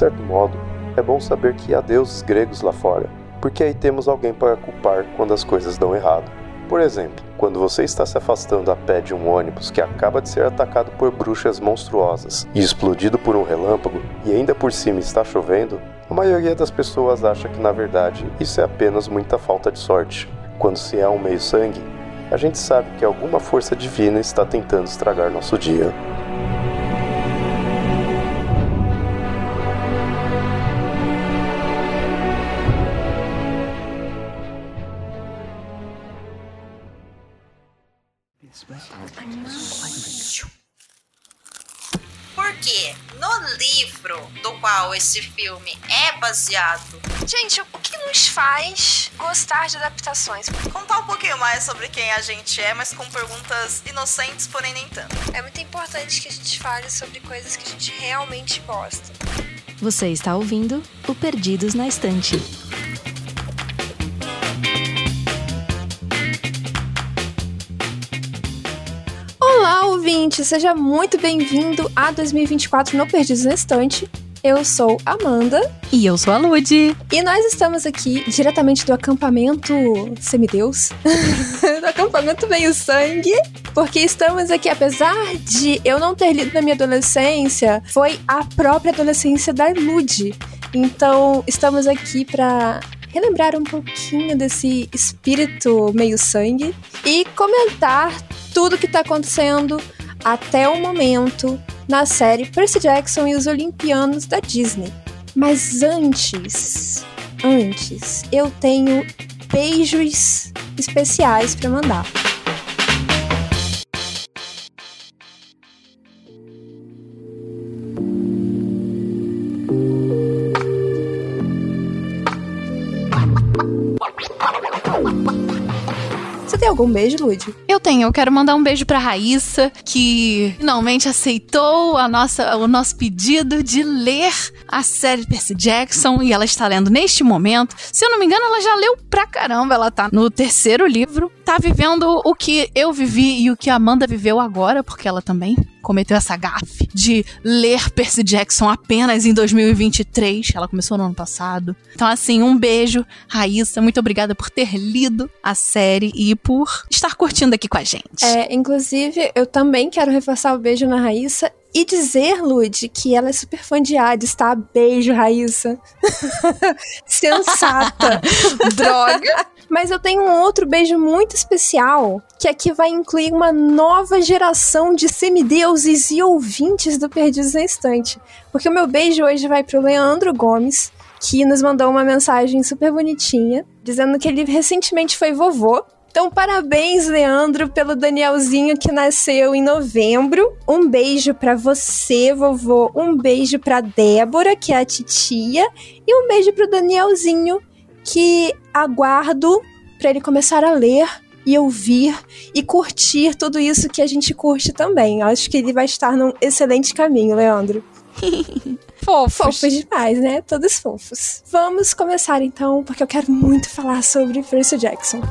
certo modo, é bom saber que há deuses gregos lá fora, porque aí temos alguém para culpar quando as coisas dão errado. Por exemplo, quando você está se afastando a pé de um ônibus que acaba de ser atacado por bruxas monstruosas e explodido por um relâmpago e ainda por cima está chovendo, a maioria das pessoas acha que na verdade isso é apenas muita falta de sorte. Quando se é um meio-sangue, a gente sabe que alguma força divina está tentando estragar nosso dia. Esse filme é baseado, Gente, o que nos faz gostar de adaptações? contar um pouquinho mais sobre quem a gente é, mas com perguntas inocentes, porém nem tanto. É muito importante que a gente fale sobre coisas que a gente realmente gosta. Você está ouvindo o Perdidos na Estante. Olá, ouvinte! Seja muito bem-vindo a 2024 no Perdidos na Estante. Eu sou Amanda E eu sou a Lud. e nós estamos aqui diretamente do acampamento Semideus, do acampamento Meio Sangue, porque estamos aqui, apesar de eu não ter lido na minha adolescência, foi a própria adolescência da Lud. Então, estamos aqui para relembrar um pouquinho desse espírito meio sangue e comentar tudo que tá acontecendo até o momento na série Percy Jackson e os Olimpianos da Disney. Mas antes, antes, eu tenho beijos especiais para mandar. Algum beijo, Lud? Eu tenho, eu quero mandar um beijo pra Raíssa, que finalmente aceitou a nossa, o nosso pedido de ler a série Percy Jackson e ela está lendo neste momento. Se eu não me engano, ela já leu pra caramba, ela tá no terceiro livro. Tá vivendo o que eu vivi e o que a Amanda viveu agora, porque ela também cometeu essa gafe de ler Percy Jackson apenas em 2023. Ela começou no ano passado. Então, assim, um beijo, Raíssa. Muito obrigada por ter lido a série e por estar curtindo aqui com a gente. É, inclusive, eu também quero reforçar o beijo na Raíssa e dizer, Lud, que ela é super fã de Hades, tá? Beijo, Raíssa. Sensata. Droga! Mas eu tenho um outro beijo muito especial, que aqui vai incluir uma nova geração de semideuses e ouvintes do Perdidos na Estante. Porque o meu beijo hoje vai pro Leandro Gomes, que nos mandou uma mensagem super bonitinha, dizendo que ele recentemente foi vovô. Então, parabéns, Leandro, pelo Danielzinho que nasceu em novembro. Um beijo pra você, vovô. Um beijo pra Débora, que é a titia. E um beijo pro Danielzinho, que aguardo para ele começar a ler e ouvir e curtir tudo isso que a gente curte também. Acho que ele vai estar num excelente caminho, Leandro. Fofos. Fofos demais, né? Todos fofos. Vamos começar então, porque eu quero muito falar sobre Percy Jackson.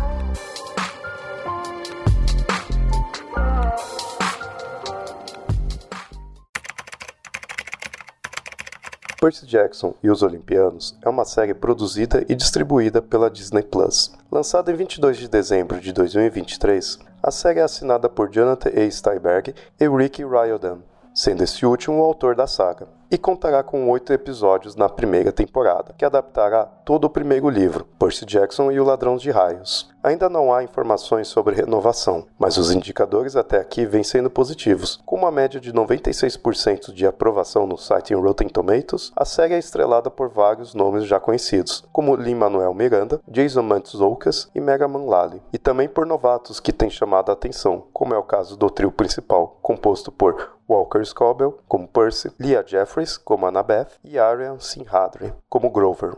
Percy Jackson e os Olimpianos é uma série produzida e distribuída pela Disney Plus. Lançada em 22 de dezembro de 2023, a série é assinada por Jonathan A. Steinberg e Rick Riordan, sendo esse último o autor da saga, e contará com oito episódios na primeira temporada, que adaptará todo o primeiro livro, Percy Jackson e o Ladrão de Raios. Ainda não há informações sobre renovação, mas os indicadores até aqui vêm sendo positivos. Com uma média de 96% de aprovação no site Rotten Tomatoes, a série é estrelada por vários nomes já conhecidos, como Lin-Manuel Miranda, Jason Mantzoukas e Mega Man Lally, e também por novatos que têm chamado a atenção, como é o caso do trio principal, composto por Walker Scobell, como Percy, Leah Jeffries, como Annabeth, e Arian Sinhadri, como Grover.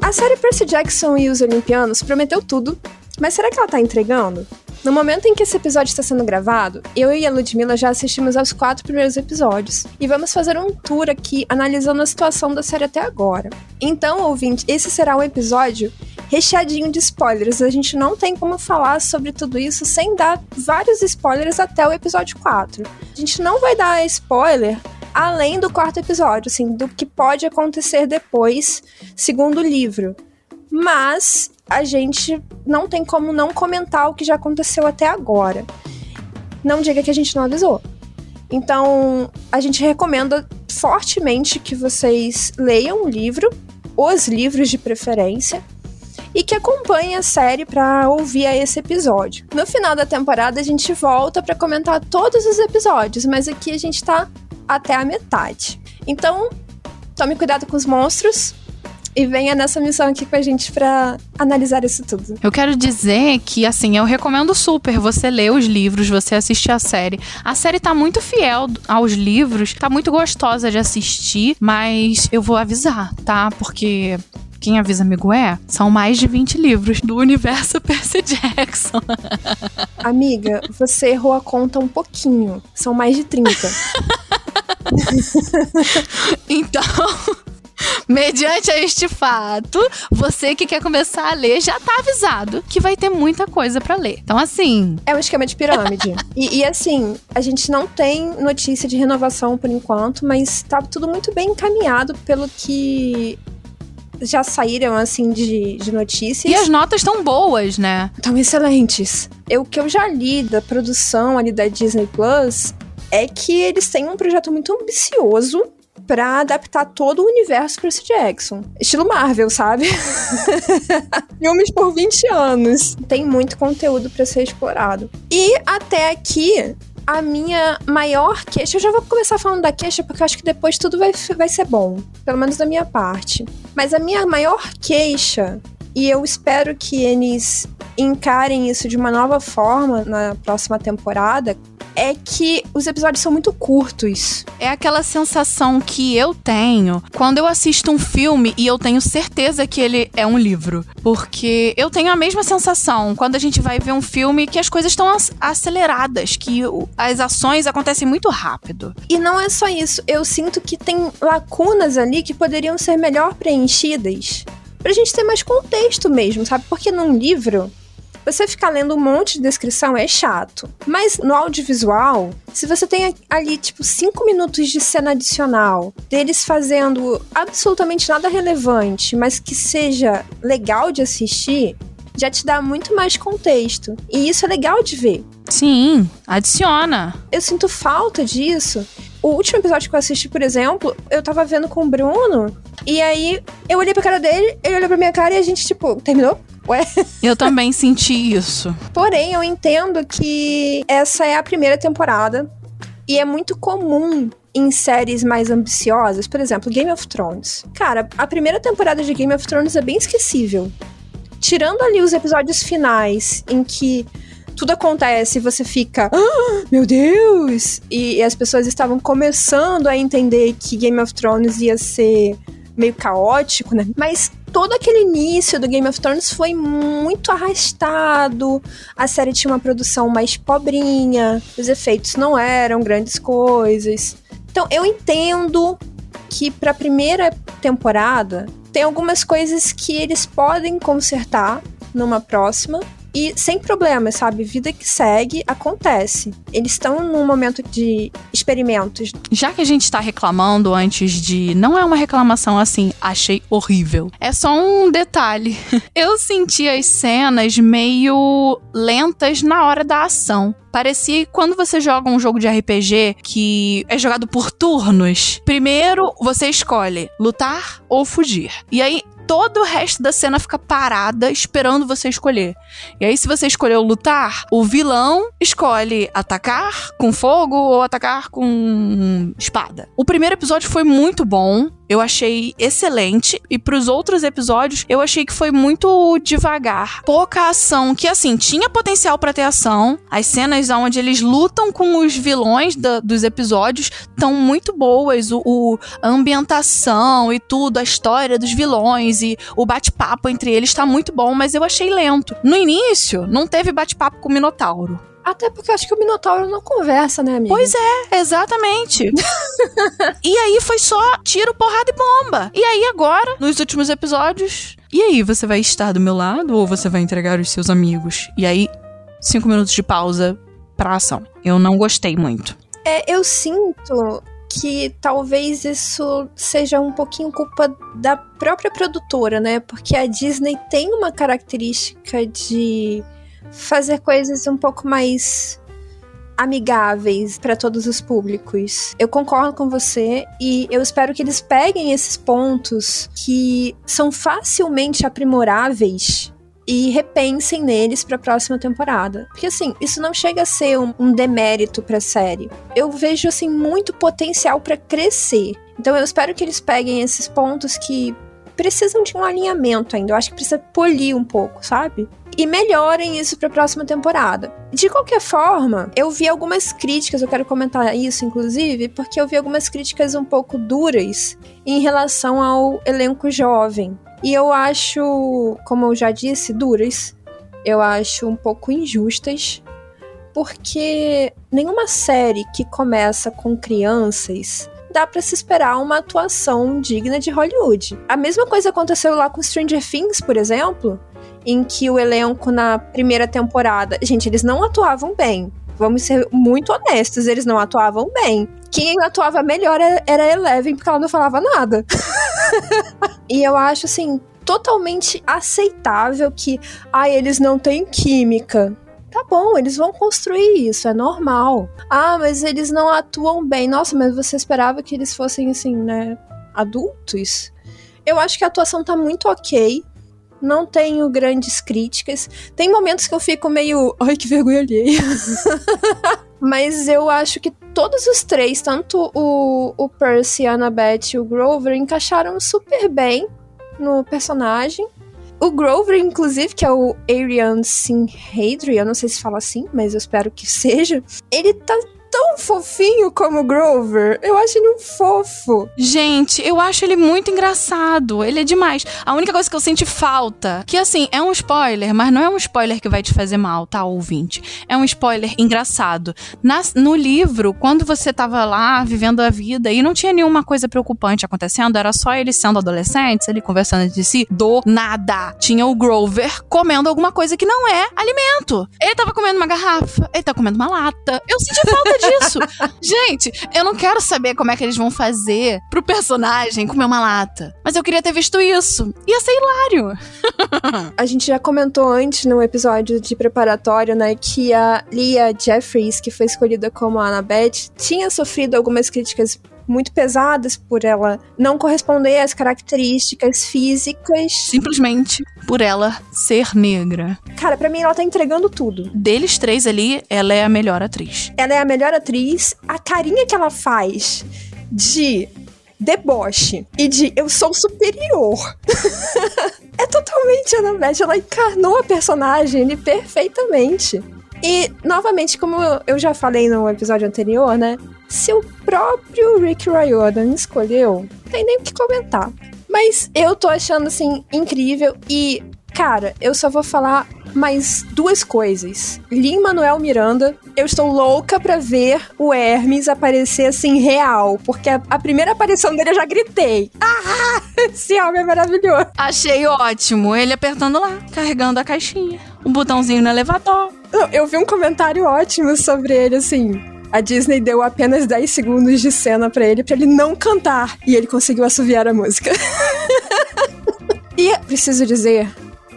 A série Percy Jackson e os Olimpianos prometeu tudo, mas será que ela tá entregando? No momento em que esse episódio está sendo gravado, eu e a Ludmilla já assistimos aos quatro primeiros episódios e vamos fazer um tour aqui analisando a situação da série até agora. Então, ouvinte, esse será um episódio recheadinho de spoilers. A gente não tem como falar sobre tudo isso sem dar vários spoilers até o episódio 4. A gente não vai dar spoiler além do quarto episódio, assim, do que pode acontecer depois, segundo o livro. Mas a gente não tem como não comentar o que já aconteceu até agora. Não diga que a gente não avisou. Então, a gente recomenda fortemente que vocês leiam o livro, os livros de preferência, e que acompanhem a série para ouvir esse episódio. No final da temporada, a gente volta para comentar todos os episódios, mas aqui a gente tá até a metade. Então, tome cuidado com os monstros, e venha nessa missão aqui com a gente para analisar isso tudo. Eu quero dizer que, assim, eu recomendo super você ler os livros, você assistir a série. A série tá muito fiel aos livros, tá muito gostosa de assistir, mas eu vou avisar, tá? Porque quem avisa amigo é, são mais de 20 livros do universo Percy Jackson. Amiga, você errou a conta um pouquinho. São mais de 30. então, Mediante este fato, você que quer começar a ler já tá avisado que vai ter muita coisa para ler. Então, assim. É um esquema de pirâmide. e, e, assim, a gente não tem notícia de renovação por enquanto, mas tá tudo muito bem encaminhado pelo que já saíram, assim, de, de notícias. E as notas estão boas, né? Estão excelentes. Eu, o que eu já li da produção ali da Disney Plus é que eles têm um projeto muito ambicioso para adaptar todo o universo Percy Jackson. Estilo Marvel, sabe? Filmes por 20 anos. Tem muito conteúdo para ser explorado. E até aqui, a minha maior queixa, eu já vou começar falando da queixa porque eu acho que depois tudo vai, vai ser bom, pelo menos da minha parte. Mas a minha maior queixa, e eu espero que eles encarem isso de uma nova forma na próxima temporada, é que os episódios são muito curtos. É aquela sensação que eu tenho quando eu assisto um filme e eu tenho certeza que ele é um livro. Porque eu tenho a mesma sensação quando a gente vai ver um filme que as coisas estão aceleradas, que as ações acontecem muito rápido. E não é só isso, eu sinto que tem lacunas ali que poderiam ser melhor preenchidas. Pra gente ter mais contexto mesmo, sabe? Porque num livro, você ficar lendo um monte de descrição é chato. Mas no audiovisual, se você tem ali, tipo, cinco minutos de cena adicional, deles fazendo absolutamente nada relevante, mas que seja legal de assistir, já te dá muito mais contexto. E isso é legal de ver. Sim, adiciona. Eu sinto falta disso. O último episódio que eu assisti, por exemplo, eu tava vendo com o Bruno, e aí eu olhei pra cara dele, ele olhou pra minha cara e a gente, tipo, terminou? Ué? Eu também senti isso. Porém, eu entendo que essa é a primeira temporada e é muito comum em séries mais ambiciosas, por exemplo, Game of Thrones. Cara, a primeira temporada de Game of Thrones é bem esquecível. Tirando ali os episódios finais em que tudo acontece e você fica, ah, meu Deus! E, e as pessoas estavam começando a entender que Game of Thrones ia ser meio caótico, né? Mas todo aquele início do Game of Thrones foi muito arrastado. A série tinha uma produção mais pobrinha, os efeitos não eram grandes coisas. Então eu entendo que para a primeira temporada tem algumas coisas que eles podem consertar numa próxima, e sem problemas, sabe? Vida que segue, acontece. Eles estão num momento de experimentos. Já que a gente tá reclamando antes de. Não é uma reclamação assim, achei horrível. É só um detalhe. Eu senti as cenas meio lentas na hora da ação. Parecia quando você joga um jogo de RPG que é jogado por turnos. Primeiro você escolhe lutar ou fugir. E aí todo o resto da cena fica parada esperando você escolher. E aí, se você escolheu lutar, o vilão escolhe atacar com fogo ou atacar com espada. O primeiro episódio foi muito bom eu achei excelente. E pros outros episódios, eu achei que foi muito devagar. Pouca ação, que assim, tinha potencial para ter ação. As cenas onde eles lutam com os vilões da, dos episódios estão muito boas. O, o, a ambientação e tudo, a história dos vilões e o bate-papo entre eles tá muito bom, mas eu achei lento. No início, não teve bate-papo com o Minotauro. Até porque eu acho que o Minotauro não conversa, né, amiga? Pois é, exatamente. e aí foi só tiro, porrada e bomba. E aí agora, nos últimos episódios, E aí, você vai estar do meu lado ou você vai entregar os seus amigos? E aí, cinco minutos de pausa pra ação. Eu não gostei muito. É, eu sinto que talvez isso seja um pouquinho culpa da própria produtora, né? Porque a Disney tem uma característica de fazer coisas um pouco mais amigáveis para todos os públicos. Eu concordo com você e eu espero que eles peguem esses pontos que são facilmente aprimoráveis e repensem neles para a próxima temporada. Porque assim, isso não chega a ser um, um demérito para a série. Eu vejo assim muito potencial para crescer. Então eu espero que eles peguem esses pontos que precisam de um alinhamento ainda. Eu acho que precisa polir um pouco, sabe? E melhorem isso para a próxima temporada. De qualquer forma, eu vi algumas críticas, eu quero comentar isso inclusive, porque eu vi algumas críticas um pouco duras em relação ao elenco jovem. E eu acho, como eu já disse, duras. Eu acho um pouco injustas, porque nenhuma série que começa com crianças dá para se esperar uma atuação digna de Hollywood. A mesma coisa aconteceu lá com Stranger Things, por exemplo, em que o elenco na primeira temporada, gente, eles não atuavam bem. Vamos ser muito honestos, eles não atuavam bem. Quem atuava melhor era a Eleven, porque ela não falava nada. e eu acho assim totalmente aceitável que ah, eles não têm química. Tá bom, eles vão construir isso, é normal. Ah, mas eles não atuam bem. Nossa, mas você esperava que eles fossem assim, né, adultos? Eu acho que a atuação tá muito ok. Não tenho grandes críticas. Tem momentos que eu fico meio. Ai, que vergonha alheia. Mas eu acho que todos os três, tanto o, o Percy, a Annabeth e o Grover, encaixaram super bem no personagem. O Grover, inclusive, que é o Arian Sinhadri, eu não sei se fala assim, mas eu espero que seja, ele tá tão fofinho como o Grover. Eu acho ele um fofo. Gente, eu acho ele muito engraçado. Ele é demais. A única coisa que eu senti falta, que assim, é um spoiler, mas não é um spoiler que vai te fazer mal, tá, ouvinte? É um spoiler engraçado. Na, no livro, quando você tava lá vivendo a vida e não tinha nenhuma coisa preocupante acontecendo, era só eles sendo adolescentes, ali conversando entre si, do nada. Tinha o Grover comendo alguma coisa que não é alimento. Ele tava comendo uma garrafa, ele tá comendo uma lata. Eu senti falta disso. Gente, eu não quero saber como é que eles vão fazer pro personagem comer uma lata. Mas eu queria ter visto isso. Ia ser hilário. a gente já comentou antes no episódio de preparatório, né, que a Leah Jeffries, que foi escolhida como a Annabeth, tinha sofrido algumas críticas muito pesadas por ela não corresponder às características físicas. Simplesmente por ela ser negra. Cara, para mim ela tá entregando tudo. Deles três ali, ela é a melhor atriz. Ela é a melhor atriz. A carinha que ela faz de deboche e de eu sou superior. é totalmente a Annabeth. Ela encarnou a personagem ali perfeitamente. E, novamente, como eu já falei no episódio anterior, né? Se o próprio Rick Riordan escolheu, não tem nem o que comentar. Mas eu tô achando, assim, incrível e, cara, eu só vou falar mais duas coisas. Lin Manuel Miranda, eu estou louca pra ver o Hermes aparecer assim real, porque a, a, primeira aparição dele eu já gritei. Ah, esse homem é maravilhoso. Achei ótimo, ele apertando lá, carregando a caixinha, um botãozinho no elevador. Eu vi um comentário ótimo sobre ele, assim. A Disney deu apenas 10 segundos de cena para ele, para ele não cantar. E ele conseguiu assoviar a música. e preciso dizer,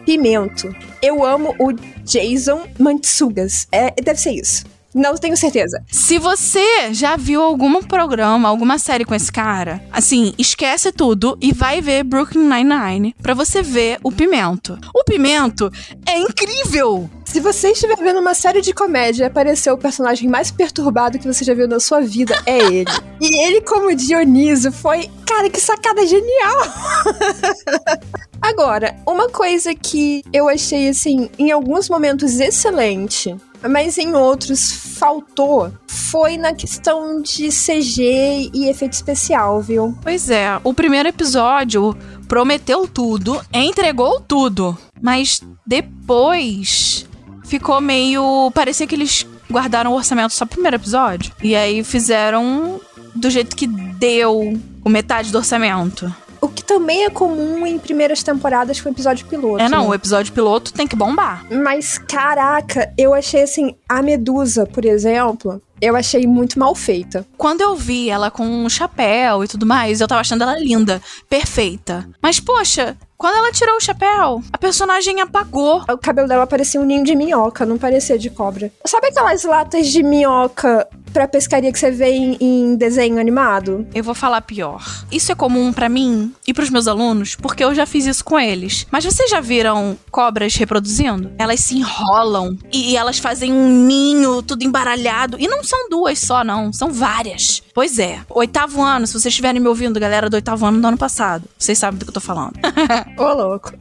Pimento. Eu amo o Jason Mantsugas. É, deve ser isso. Não tenho certeza. Se você já viu algum programa, alguma série com esse cara, assim, esquece tudo e vai ver Brooklyn Nine-Nine pra você ver o Pimento. O Pimento é incrível! Se você estiver vendo uma série de comédia e aparecer o personagem mais perturbado que você já viu na sua vida, é ele. e ele, como Dioniso, foi. Cara, que sacada genial! Agora, uma coisa que eu achei, assim, em alguns momentos excelente, mas em outros faltou, foi na questão de CG e efeito especial, viu? Pois é, o primeiro episódio prometeu tudo, entregou tudo, mas depois ficou meio. parecia que eles guardaram o orçamento só pro primeiro episódio. E aí fizeram do jeito que deu, com metade do orçamento. O O que também é comum em primeiras temporadas com episódio piloto. É, não, né? o episódio piloto tem que bombar. Mas caraca, eu achei assim, a Medusa, por exemplo, eu achei muito mal feita. Quando eu vi ela com um chapéu e tudo mais, eu tava achando ela linda, perfeita. Mas, poxa, quando ela tirou o chapéu, a personagem apagou. O cabelo dela parecia um ninho de minhoca, não parecia de cobra. Sabe aquelas latas de minhoca pra pescaria que você vê em, em desenho animado? Eu vou falar pior. Isso é comum pra mim e pros meus alunos, porque eu já fiz isso com eles. Mas vocês já viram cobras reproduzindo? Elas se enrolam e elas fazem um ninho tudo embaralhado. E não são duas só, não. São várias. Pois é. Oitavo ano, se vocês estiverem me ouvindo, galera do oitavo ano do ano passado, vocês sabem do que eu tô falando. Ô, louco.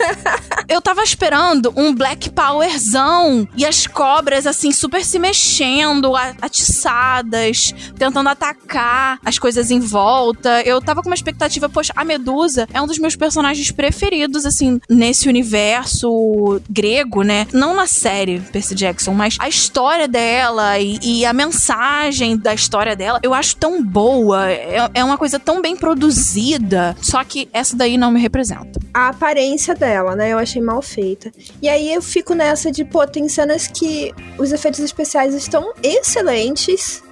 eu tava esperando um Black Powerzão e as cobras, assim, super se mexendo, atiçadas, tentando atacar as coisas em volta. Eu tava com uma expectativa, poxa, a Medusa é um dos meus personagens preferidos, assim, nesse universo grego, né? Não na série Percy Jackson, mas a história dela e, e a mensagem da história dela, eu acho tão boa. É, é uma coisa tão bem produzida. Só que essa daí não me representa. A aparência dela, né? Eu achei mal feita. E aí eu fico nessa de, pô, tem cenas que os efeitos especiais estão excelentes.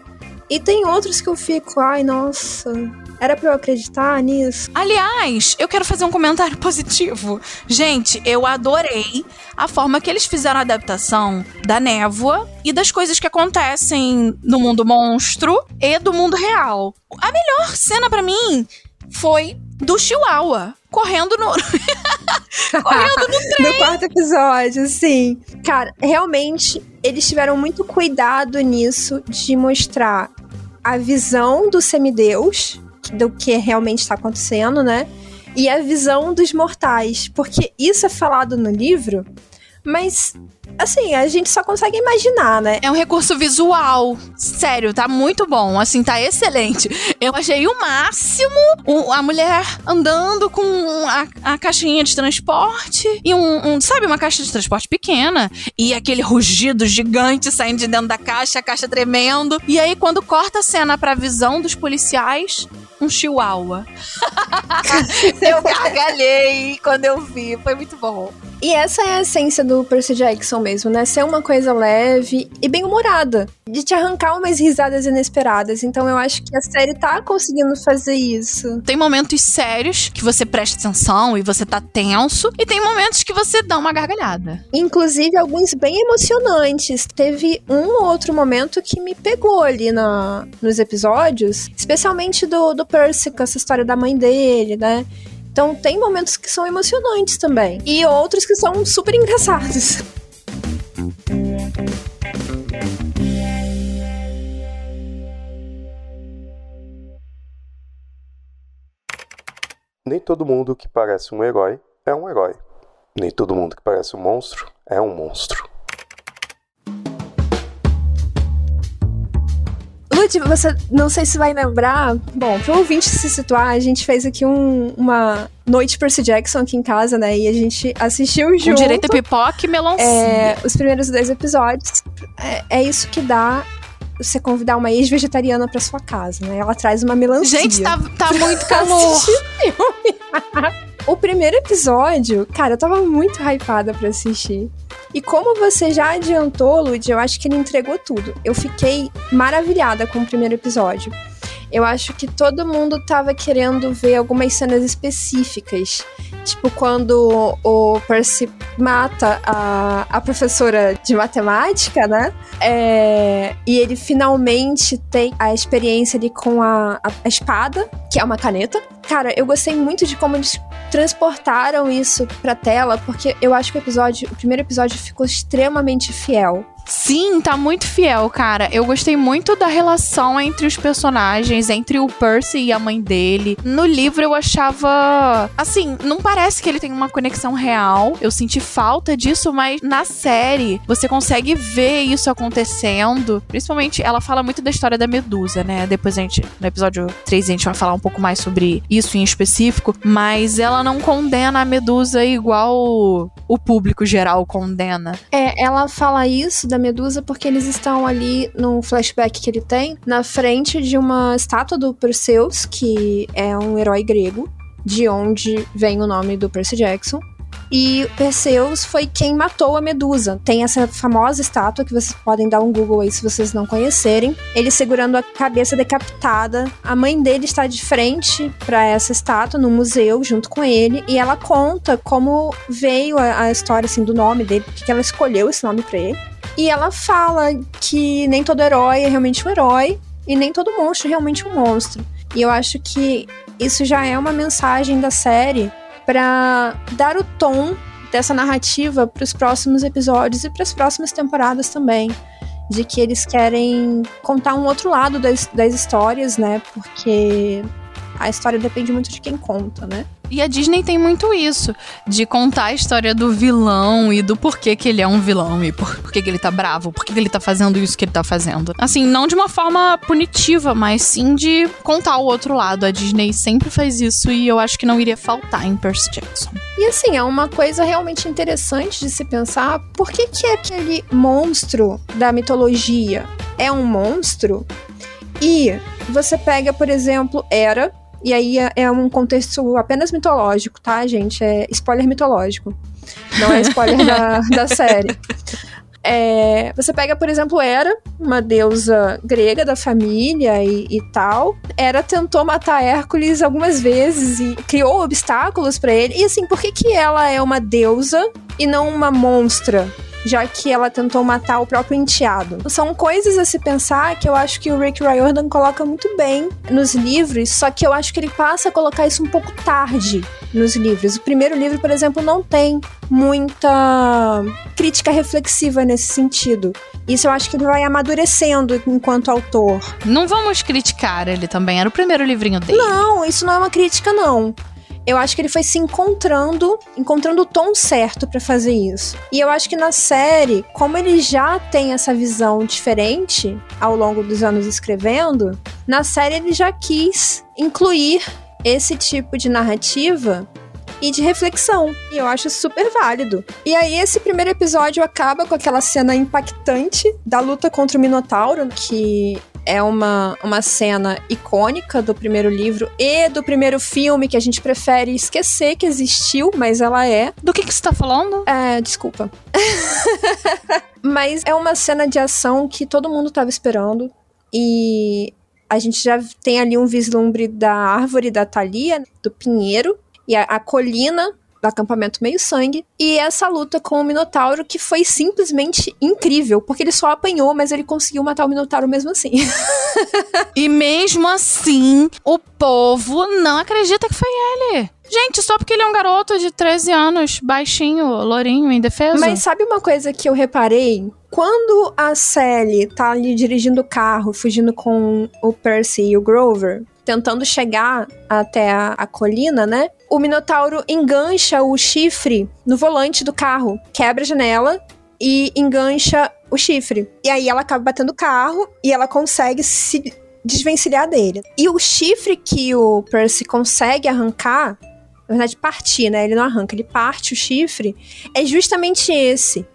E tem outros que eu fico, ai, nossa, era pra eu acreditar nisso? Aliás, eu quero fazer um comentário positivo. Gente, eu adorei a forma que eles fizeram a adaptação da névoa e das coisas que acontecem no mundo monstro e do mundo real. A melhor cena pra mim foi do Chihuahua correndo no. correndo no No quarto episódio, sim. Cara, realmente, eles tiveram muito cuidado nisso de mostrar a visão do semideus, do que realmente está acontecendo, né? E a visão dos mortais. Porque isso é falado no livro, mas, assim, a gente só consegue imaginar, né? É um recurso visual. Sério, tá muito bom. Assim, tá excelente. Eu achei o máximo o- a mulher andando com a, a caixinha de transporte e um, um- Sabe, uma caixa de transporte pequena. E aquele rugido gigante saindo de dentro da caixa, a caixa tremendo. E aí, quando corta a cena pra visão dos policiais, um chihuahua. eu gargalhei quando eu vi. Foi muito bom. E essa é a essência do Percy Jackson mesmo, né? Ser uma coisa leve e bem humorada. De te arrancar umas risadas inesperadas. Então eu acho que a série tá conseguindo fazer isso. Tem momentos sérios que você presta atenção e você tá tenso, e tem momentos que você dá uma gargalhada. Inclusive, alguns bem emocionantes. Teve um ou outro momento que me pegou ali na, nos episódios, especialmente do, do Percy, com essa história da mãe dele, né? Então tem momentos que são emocionantes também. E outros que são super engraçados. Nem todo mundo que parece um herói é um herói. Nem todo mundo que parece um monstro é um monstro. Lud, você não sei se vai lembrar. Bom, pro ouvinte se situar, a gente fez aqui um- uma noite Percy Jackson aqui em casa, né? E a gente assistiu Com junto. direito a pipoca e melancia. é, os primeiros dois episódios. É, é isso que dá você convidar uma ex-vegetariana pra sua casa, né? Ela traz uma melancia. Gente, tá, tá muito calor. O primeiro episódio, cara, eu tava muito hypada pra assistir. E como você já adiantou, Lud, eu acho que ele entregou tudo. Eu fiquei maravilhada com o primeiro episódio. Eu acho que todo mundo tava querendo ver algumas cenas específicas. Tipo, quando o Percy mata a, a professora de matemática, né? É, e ele finalmente tem a experiência ali com a, a, a espada, que é uma caneta. Cara, eu gostei muito de como eles transportaram isso pra tela, porque eu acho que o episódio, o primeiro episódio ficou extremamente fiel. Sim, tá muito fiel, cara. Eu gostei muito da relação entre os personagens, entre o Percy e a mãe dele. No livro eu achava. Assim, não parece que ele tem uma conexão real. Eu senti falta disso, mas na série você consegue ver isso acontecendo. Principalmente, ela fala muito da história da Medusa, né? Depois a gente, no episódio 3, a gente vai falar um pouco mais sobre isso em específico. Mas ela não condena a Medusa igual o público geral condena. É, ela fala isso da Medusa porque eles estão ali no flashback que ele tem, na frente de uma estátua do Perseus, que é um herói grego. de onde vem o nome do Percy Jackson. E Perseus foi quem matou a Medusa. Tem essa famosa estátua que vocês podem dar um Google aí se vocês não conhecerem. Ele segurando a cabeça decapitada. A mãe dele está de frente para essa estátua no museu junto com ele e ela conta como veio a, a história assim do nome dele, porque ela escolheu esse nome para ele. E ela fala que nem todo herói é realmente um herói e nem todo monstro é realmente um monstro. E eu acho que isso já é uma mensagem da série para dar o tom dessa narrativa para os próximos episódios e para as próximas temporadas também. De que eles querem contar um outro lado das, das histórias, né? Porque a história depende muito de quem conta, né? E a Disney tem muito isso, de contar a história do vilão e do porquê que ele é um vilão e por, porquê que ele tá bravo, porquê que ele tá fazendo isso que ele tá fazendo. Assim, não de uma forma punitiva, mas sim de contar o outro lado. A Disney sempre faz isso e eu acho que não iria faltar em Percy Jackson. E assim, é uma coisa realmente interessante de se pensar, por que que aquele monstro da mitologia é um monstro? E você pega, por exemplo, Hera, e aí é, é um contexto apenas mitológico, tá, gente? É spoiler mitológico. Não é spoiler da, da série. É, você pega, por exemplo, Hera, uma deusa grega da família e, e, tal. Hera tentou matar Hércules algumas vezes e criou obstáculos para ele. E assim, por que, que ela é uma deusa e não uma monstra? Já que ela tentou matar o próprio enteado. São coisas a se pensar que eu acho que o Rick Riordan coloca muito bem nos livros, só que eu acho que ele passa a colocar isso um pouco tarde nos livros. O primeiro livro, por exemplo, não tem muita crítica reflexiva nesse sentido. Isso eu acho que ele vai amadurecendo enquanto autor. Não vamos criticar ele também, era o primeiro livrinho dele. Não, isso não é uma crítica, não eu acho que ele foi se encontrando, encontrando o tom certo para fazer isso. E eu acho que na série, como ele já tem essa visão diferente ao longo dos anos escrevendo, na série ele já quis incluir esse tipo de narrativa e de reflexão. E eu acho super válido. E aí, esse primeiro episódio acaba com aquela cena impactante da luta contra o Minotauro, que é uma, uma cena icônica do primeiro livro e do primeiro filme que a gente prefere esquecer que existiu, mas ela é. Do que, que você tá falando? É, desculpa. mas é uma cena de ação que todo mundo tava esperando. E a gente já tem ali um vislumbre da árvore da Thalia, do pinheiro, e a, a colina do acampamento meio sangue e essa luta com o Minotauro que foi simplesmente incrível, porque ele só apanhou, mas ele conseguiu matar o Minotauro mesmo assim. e mesmo assim, o povo não acredita que foi ele. Gente, só porque ele é um garoto de 13 anos, baixinho, lourinho, indefeso. Mas sabe uma coisa que eu reparei? Quando a Sally tá ali dirigindo o carro, fugindo com o Percy e o Grover, tentando chegar até a, a colina, né? O Minotauro engancha o chifre no volante do carro, quebra a janela e engancha o chifre. E aí ela acaba batendo o carro e ela consegue se desvencilhar dele. E o chifre que o Percy consegue arrancar, na verdade partir, né? Ele não arranca, ele parte o chifre, é justamente esse.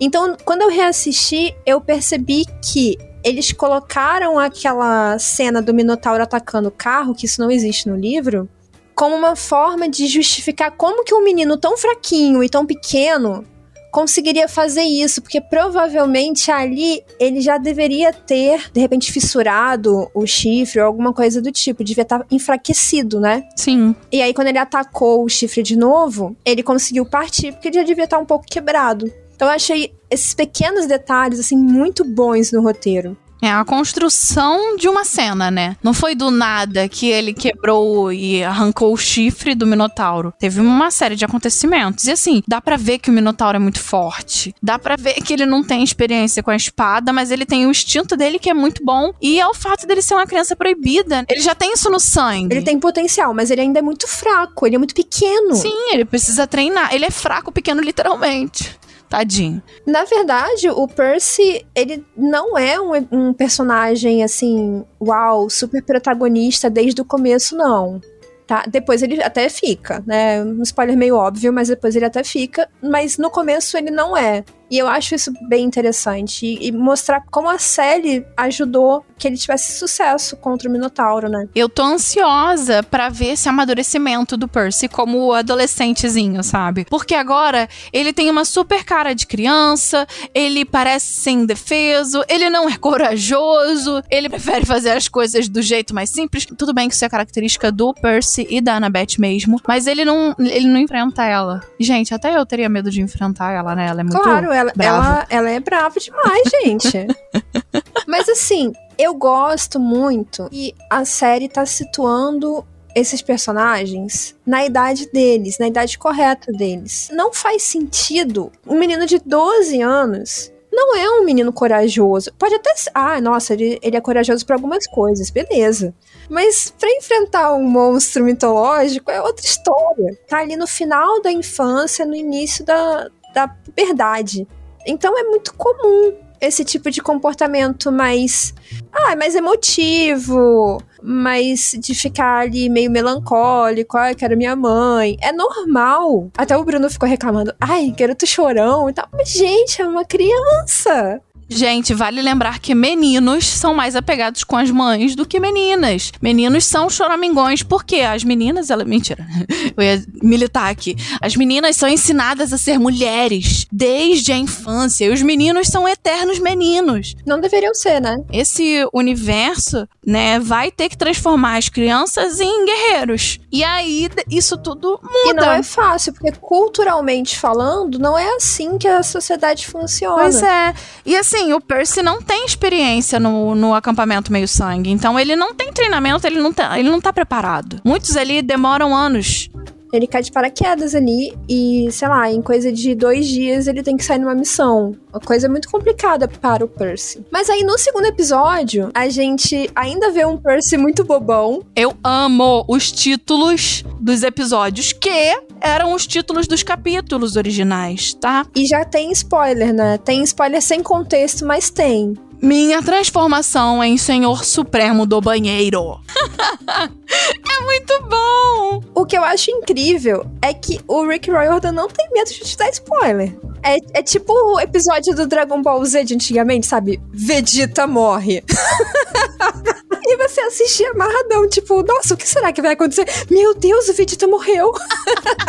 Então, quando eu reassisti, eu percebi que eles colocaram aquela cena do Minotauro atacando o carro, que isso não existe no livro, como uma forma de justificar como que um menino tão fraquinho e tão pequeno conseguiria fazer isso, porque provavelmente ali ele já deveria ter, de repente, fissurado o chifre ou alguma coisa do tipo, devia estar enfraquecido, né? Sim. E aí, quando ele atacou o chifre de novo, ele conseguiu partir, porque ele já devia estar um pouco quebrado. Então eu achei esses pequenos detalhes, assim, muito bons no roteiro. É a construção de uma cena, né? Não foi do nada que ele quebrou e arrancou o chifre do Minotauro. Teve uma série de acontecimentos. E assim, dá para ver que o Minotauro é muito forte. Dá para ver que ele não tem experiência com a espada, mas ele tem o instinto dele que é muito bom. E é o fato dele ser uma criança proibida. Ele já tem isso no sangue. Ele tem potencial, mas ele ainda é muito fraco. Ele é muito pequeno. Sim, ele precisa treinar. Ele é fraco, pequeno, literalmente. Tadinho. Na verdade, o Percy, ele não é um, um personagem assim, uau, super protagonista desde o começo, não. Tá? Depois ele até fica, né? Um spoiler meio óbvio, mas depois ele até fica. Mas no começo ele não é. E eu acho isso bem interessante. E, e mostrar como a Sally ajudou que ele tivesse sucesso contra o Minotauro, né? Eu tô ansiosa pra ver esse amadurecimento do Percy como adolescentezinho, sabe? Porque agora ele tem uma super cara de criança, ele parece ser indefeso, ele não é corajoso, ele prefere fazer as coisas do jeito mais simples. Tudo bem que isso é característica do Percy e da Annabeth mesmo, mas ele não, ele não enfrenta ela. Gente, até eu teria medo de enfrentar ela, né? Ela é muito Claro, ela, brava. ela, ela é brava demais, gente. Mas assim, eu gosto muito e a série tá situando esses personagens na idade deles, na idade correta deles. Não faz sentido um menino de 12 anos. Não é um menino corajoso. Pode até ser. Ah, nossa, ele, ele é corajoso para algumas coisas, beleza. Mas pra enfrentar um monstro mitológico é outra história. Tá ali no final da infância, no início da, da puberdade. Então é muito comum esse tipo de comportamento mais. Ah, mais emotivo, mais de ficar ali meio melancólico. Ai, quero minha mãe. É normal. Até o Bruno ficou reclamando. Ai, garoto chorão e tal. Mas, gente, é uma criança. Gente, vale lembrar que meninos são mais apegados com as mães do que meninas. Meninos são choramingões, porque as meninas, ela. Mentira, eu ia militar aqui. As meninas são ensinadas a ser mulheres desde a infância. E os meninos são eternos meninos. Não deveriam ser, né? Esse universo, né, vai ter que transformar as crianças em guerreiros. E aí, isso tudo muda. E não é fácil, porque culturalmente falando, não é assim que a sociedade funciona. Pois é. E assim, o Percy não tem experiência no, no acampamento meio sangue. Então ele não tem treinamento, ele não, tá, ele não tá preparado. Muitos ali demoram anos. Ele cai de paraquedas ali e, sei lá, em coisa de dois dias ele tem que sair numa missão. Uma coisa muito complicada para o Percy. Mas aí no segundo episódio, a gente ainda vê um Percy muito bobão. Eu amo os títulos dos episódios, que eram os títulos dos capítulos originais, tá? E já tem spoiler, né? Tem spoiler sem contexto, mas tem. Minha transformação em Senhor Supremo do Banheiro. é muito bom! O que eu acho incrível é que o Rick Riordan não tem medo de te dar spoiler. É, é tipo o episódio do Dragon Ball Z de antigamente, sabe? Vegeta morre. e você assiste amarradão, tipo, nossa, o que será que vai acontecer? Meu Deus, o Vegeta morreu.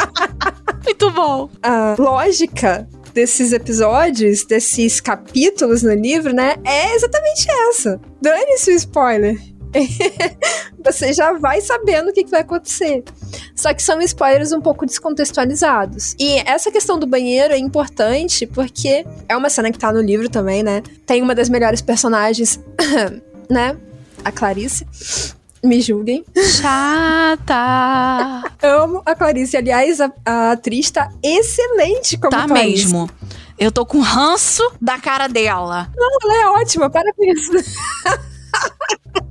Muito bom. A lógica desses episódios, desses capítulos no livro, né, é exatamente essa. Dane-se o spoiler. Você já vai sabendo o que, que vai acontecer. Só que são spoilers um pouco descontextualizados. E essa questão do banheiro é importante porque é uma cena que tá no livro também, né? Tem uma das melhores personagens, né? A Clarice. Me julguem. Chata. Amo a Clarice. Aliás, a, a atriz tá excelente como tá Clarice. mesmo. Eu tô com ranço da cara dela. Não, ela é ótima, para com isso.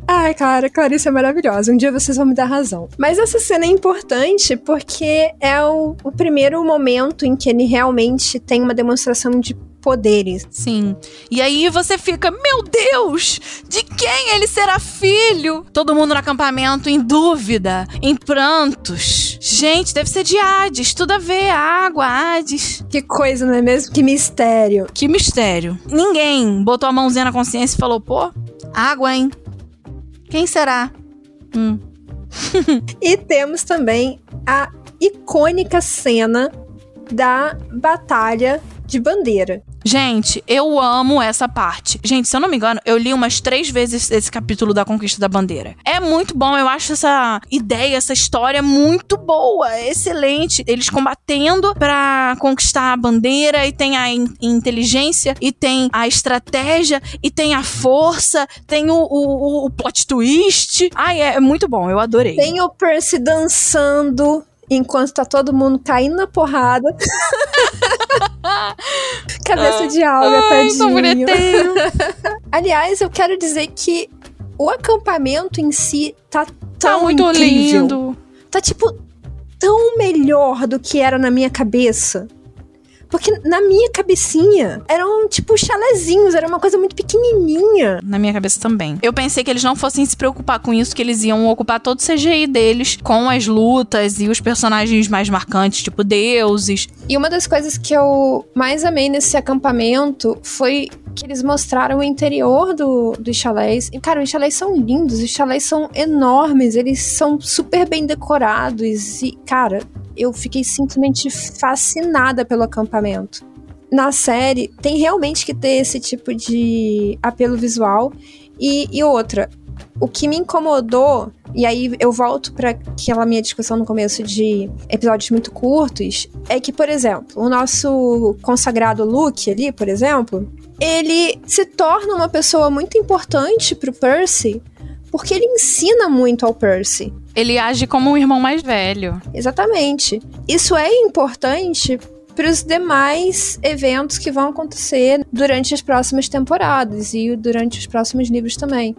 Ai, cara, Clarice é maravilhosa. Um dia vocês vão me dar razão. Mas essa cena é importante porque é o, o primeiro momento em que ele realmente tem uma demonstração de poderes. Sim. E aí você fica, meu Deus, de quem ele será filho? Todo mundo no acampamento em dúvida, em prantos. Gente, deve ser de Hades, tudo a ver, água, Hades. Que coisa, não é mesmo? Que mistério. Que mistério. Ninguém botou a mãozinha na consciência e falou, pô, água, hein? Quem será? Hum. E temos também a icônica cena da batalha de bandeira. Gente, eu amo essa parte. Gente, se eu não me engano, eu li umas três vezes esse capítulo da Conquista da Bandeira. É muito bom, eu acho essa ideia, essa história muito boa, excelente. Eles combatendo pra conquistar a bandeira e tem a in inteligência e tem a estratégia e tem a força, tem o, o, o plot twist. Ai, é, é muito bom, eu adorei. Tem o Percy dançando enquanto tá todo mundo caindo na porrada. Cabeça de alga, Ai, tadinho. Aliás, eu quero dizer que o acampamento em si tá Tá tão muito incrível. lindo. Tá tipo tão melhor do que era na minha cabeça. Porque na minha cabecinha eram tipo chalezinhos, era uma coisa muito pequenininha. Na minha cabeça também. Eu pensei que eles não fossem se preocupar com isso, que eles iam ocupar todo o CGI deles com as lutas e os personagens mais marcantes, tipo deuses. E uma das coisas que eu mais amei nesse acampamento foi que eles mostraram o interior do, dos chalés. E, cara, os chalés são lindos, os chalés são enormes, eles são super bem decorados. E, cara, eu fiquei simplesmente fascinada pelo acampamento. Na série, tem realmente que ter esse tipo de apelo visual. E, e outra, o que me incomodou, e aí eu volto para aquela minha discussão no começo de episódios muito curtos, é que, por exemplo, o nosso consagrado Luke ali, por exemplo, ele se torna uma pessoa muito importante pro Percy porque ele ensina muito ao Percy. Ele age como um irmão mais velho. Exatamente. Isso é importante para os demais eventos que vão acontecer durante as próximas temporadas e durante os próximos livros também.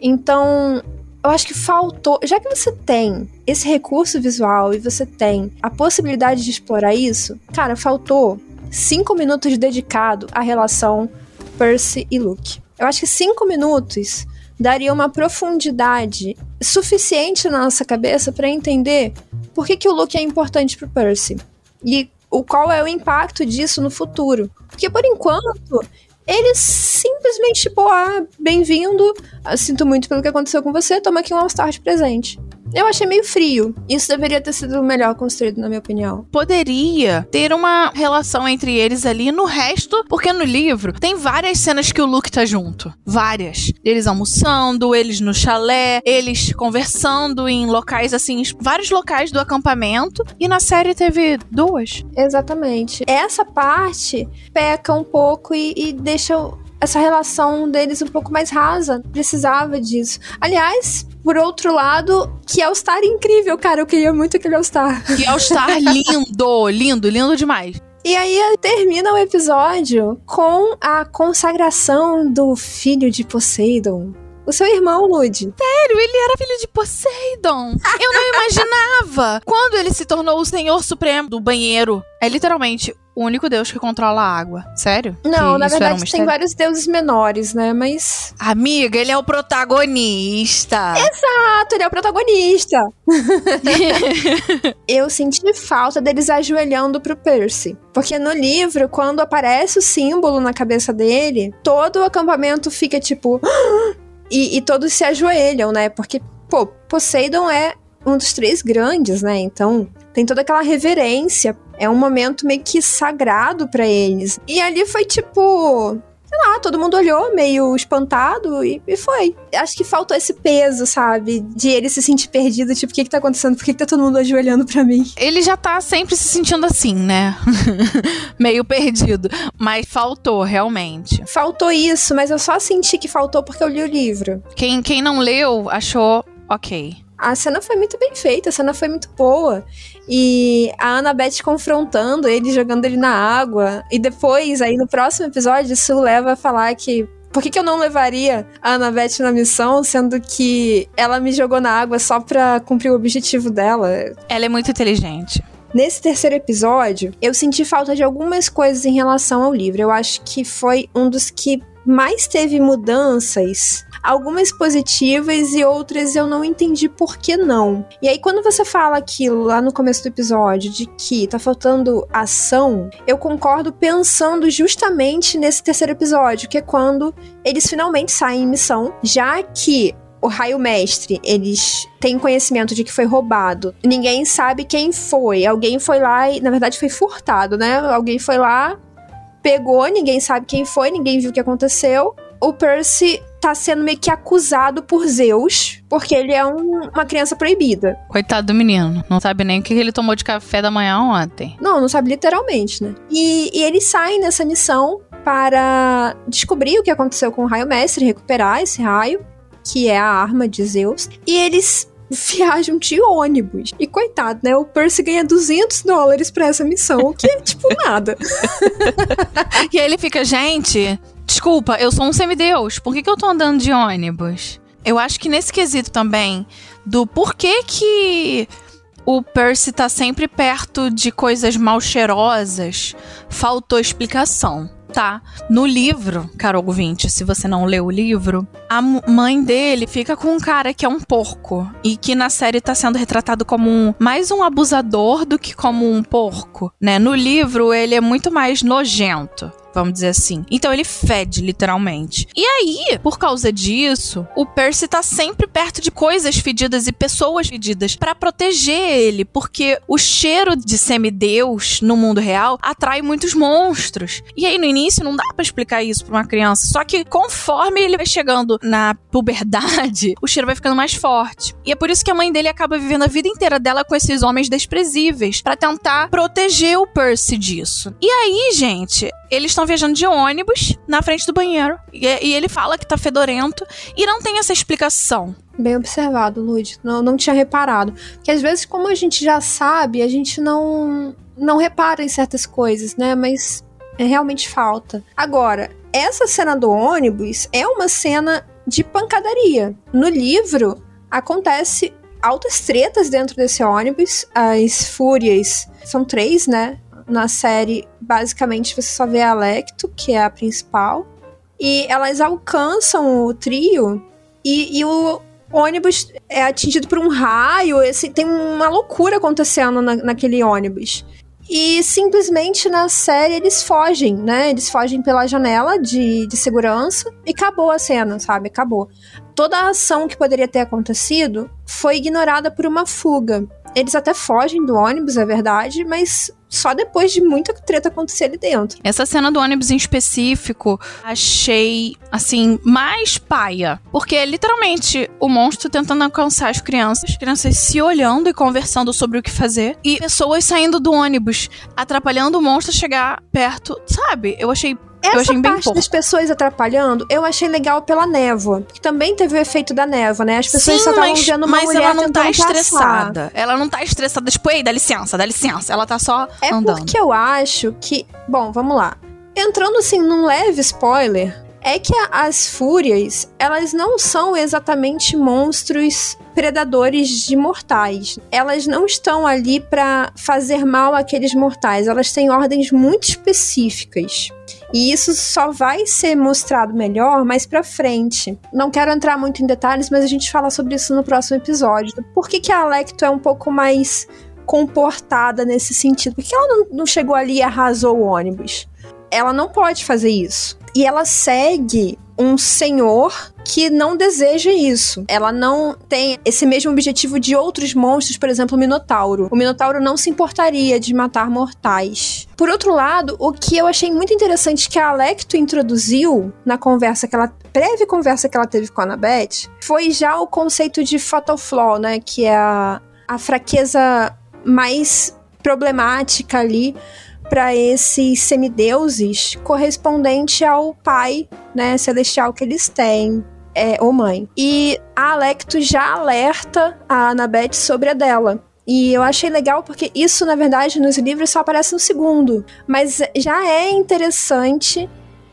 Então, eu acho que faltou. Já que você tem esse recurso visual e você tem a possibilidade de explorar isso, cara, faltou cinco minutos dedicado à relação Percy e Luke. Eu acho que cinco minutos daria uma profundidade suficiente na nossa cabeça para entender por que, que o Luke é importante pro Percy e o qual é o impacto disso no futuro. Porque por enquanto ele simplesmente, tipo, ah, bem-vindo, sinto muito pelo que aconteceu com você, toma aqui um All-Star de presente. Eu achei meio frio. Isso deveria ter sido melhor construído, na minha opinião. Poderia ter uma relação entre eles ali no resto, porque no livro tem várias cenas que o Luke tá junto. Várias. Eles almoçando, eles no chalé, eles conversando em locais assim, vários locais do acampamento. E na série teve duas. Exatamente. Essa parte peca um pouco e, e deixa essa relação deles um pouco mais rasa. Precisava disso. Aliás, por outro lado, que All-Star incrível, cara. Eu queria muito aquele All-Star. Que All-Star lindo, lindo, lindo demais. E aí termina o episódio com a consagração do filho de Poseidon. O seu irmão, Lud. Sério, ele era filho de Poseidon. Eu não imaginava. Quando ele se tornou o senhor supremo do banheiro. É literalmente o único deus que controla a água. Sério? Não, Que na era um verdade tem vários deuses menores, né? Mas. Amiga, ele é o protagonista. Exato, ele é o protagonista. Eu senti falta deles ajoelhando pro Percy. Porque no livro, quando aparece o símbolo na cabeça dele, todo o acampamento fica tipo. e, e todos se ajoelham, né? Porque, pô, Poseidon é um dos três grandes, né? Então tem toda aquela reverência. É um momento meio que sagrado pra eles. E ali foi tipo. Lá, todo mundo olhou meio espantado e, e foi. Acho que faltou esse peso, sabe? De ele se sentir perdido, tipo, o que que tá acontecendo? Por que que tá todo mundo ajoelhando pra mim? Ele já tá sempre se sentindo assim, né? Meio perdido. Mas faltou, realmente. Faltou isso, mas eu só senti que faltou porque eu li o livro. Quem, quem não leu achou ok. A cena foi muito bem feita, a cena foi muito boa. E a Annabeth confrontando ele, jogando ele na água. E depois, aí no próximo episódio, isso leva a falar que. Por que, que eu não levaria a Annabeth na missão, sendo que ela me jogou na água só pra cumprir o objetivo dela? Ela é muito inteligente. Nesse terceiro episódio, eu senti falta de algumas coisas em relação ao livro. Eu acho que foi um dos que mais teve mudanças. Algumas positivas e outras eu não entendi por que não. E aí, quando você fala aquilo lá no começo do episódio, de que tá faltando ação, eu concordo pensando justamente nesse terceiro episódio, que é quando eles finalmente saem em missão, já que o raio mestre, eles têm conhecimento de que foi roubado. Ninguém sabe quem foi. Alguém foi lá e, na verdade, foi furtado, né? Alguém foi lá, pegou, ninguém sabe quem foi, ninguém viu o que aconteceu. O Percy tá sendo meio que acusado por Zeus, porque ele é um- uma criança proibida. Coitado do menino. Não sabe nem o que ele tomou de café da manhã ontem. Não, não sabe literalmente, né? E, e eles saem nessa missão para descobrir o que aconteceu com o raio mestre, recuperar esse raio, que é a arma de Zeus. E eles viajam de ônibus. E coitado, né? O Percy ganha 200 dólares pra essa missão, o que é tipo nada. E aí ele fica, gente, desculpa, eu sou um semideus. Por que, que eu tô andando de ônibus? Eu acho que nesse quesito também, do porquê que o Percy tá sempre perto de coisas mal cheirosas, faltou explicação. Tá. No livro, caro ouvinte, se você não leu o livro, a mãe dele fica com um cara que é um porco. E que na série tá sendo retratado como um, mais um abusador do que como um porco, né? No livro, ele é muito mais nojento. Vamos dizer assim. Então ele fede, literalmente. E aí, por causa disso, o Percy tá sempre perto de coisas fedidas e pessoas fedidas para proteger ele, porque o cheiro de semideus no mundo real atrai muitos monstros. E aí no início não dá para explicar isso para uma criança, só que conforme ele vai chegando na puberdade, o cheiro vai ficando mais forte. E é por isso que a mãe dele acaba vivendo a vida inteira dela com esses homens desprezíveis para tentar proteger o Percy disso. E aí, gente, eles estão viajando de ônibus na frente do banheiro. E, e, ele fala que tá fedorento. E não tem essa explicação. Bem observado, Lud. Não, não tinha reparado. Porque às vezes, como a gente já sabe, a gente não, não repara em certas coisas, né? Mas é, realmente falta. Agora, essa cena do ônibus é uma cena de pancadaria. No livro, acontece altas tretas dentro desse ônibus. As fúrias são três, né? Na série, basicamente, você só vê a Lecto, que é a principal. E elas alcançam o trio e, e o ônibus é atingido por um raio. Tem uma loucura acontecendo na, naquele ônibus. E simplesmente na série eles fogem, né? Eles fogem pela janela de, de segurança e acabou a cena, sabe? Acabou. Toda a ação que poderia ter acontecido foi ignorada por uma fuga. Eles até fogem do ônibus, é verdade, mas só depois de muita treta acontecer ali dentro. Essa cena do ônibus em específico, achei, assim, mais paia. Porque é literalmente o monstro tentando alcançar as crianças, crianças se olhando e conversando sobre o que fazer, e pessoas saindo do ônibus, atrapalhando o monstro a chegar perto, sabe? Eu achei essa parte das pessoas atrapalhando, eu achei legal pela névoa. Que também teve o efeito da névoa, né? As pessoas Sim, só estavam vendo uma mas mulher ela não tá passar. estressada. Ela não tá estressada, tipo, ei, dá licença, dá licença. Ela tá só é andando. porque eu acho que... Bom, vamos lá. Entrando, assim, num leve spoiler, é que as fúrias, elas não são exatamente monstros predadores de mortais. Elas não estão ali para fazer mal àqueles mortais. Elas têm ordens muito específicas. E isso só vai ser mostrado melhor mais pra frente. Não quero entrar muito em detalhes, mas a gente fala sobre isso no próximo episódio. Por que, que a Alecto é um pouco mais comportada nesse sentido? Por que ela não, não chegou ali e arrasou o ônibus? Ela não pode fazer isso. E ela segue um senhor que não deseja isso. Ela não tem esse mesmo objetivo de outros monstros, por exemplo, o Minotauro. O Minotauro não se importaria de matar mortais. Por outro lado, o que eu achei muito interessante que a Alecto introduziu na conversa que ela breve conversa que ela teve com a Annabeth foi já o conceito de fatal flaw, né, que é a, a fraqueza mais problemática ali para esses semideuses correspondente ao pai, né, celestial que eles têm, é, ou mãe. E a Alecto já alerta a Annabeth sobre a dela. E eu achei legal porque isso, na verdade, nos livros só aparece no segundo. Mas já é interessante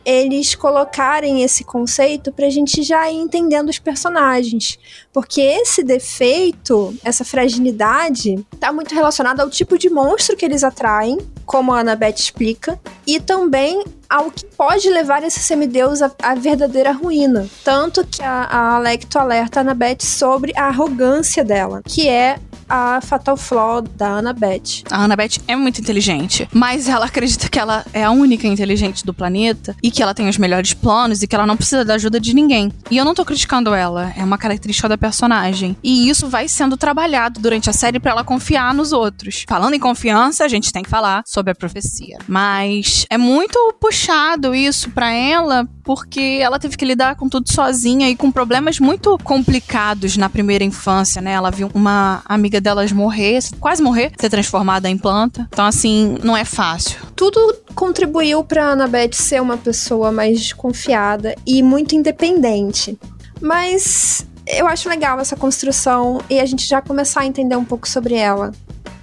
eles colocarem esse conceito pra gente já ir entendendo os personagens. Porque esse defeito, essa fragilidade, tá muito relacionado ao tipo de monstro que eles atraem, como a Annabeth explica, e também ao que pode levar esse semideus à, à verdadeira ruína. Tanto que a, a Alecto alerta a Annabeth sobre a arrogância dela, que é a Fatal Flaw da Annabeth. A Annabeth é muito inteligente, mas ela acredita que ela é a única inteligente do planeta e que ela tem os melhores planos e que ela não precisa da ajuda de ninguém. E eu não tô criticando ela, é uma característica da personagem. E isso vai sendo trabalhado durante a série para ela confiar nos outros. Falando em confiança, a gente tem que falar sobre a profecia. Mas é muito puxado isso para ela porque ela teve que lidar com tudo sozinha e com problemas muito complicados na primeira infância, né? Ela viu uma amiga delas morrer, quase morrer, ser transformada em planta. Então, assim, não é fácil. Tudo contribuiu pra Annabeth ser uma pessoa mais desconfiada e muito independente. Mas eu acho legal essa construção e a gente já começar a entender um pouco sobre ela.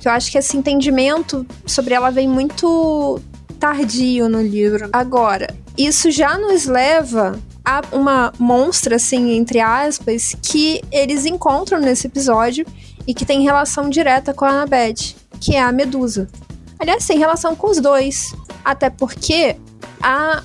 Eu acho que esse entendimento sobre ela vem muito tardio no livro. Agora, isso já nos leva a uma monstra, assim, entre aspas, que eles encontram nesse episódio e que tem relação direta com a Annabeth, que é a Medusa. Aliás, tem relação com os dois. Até porque a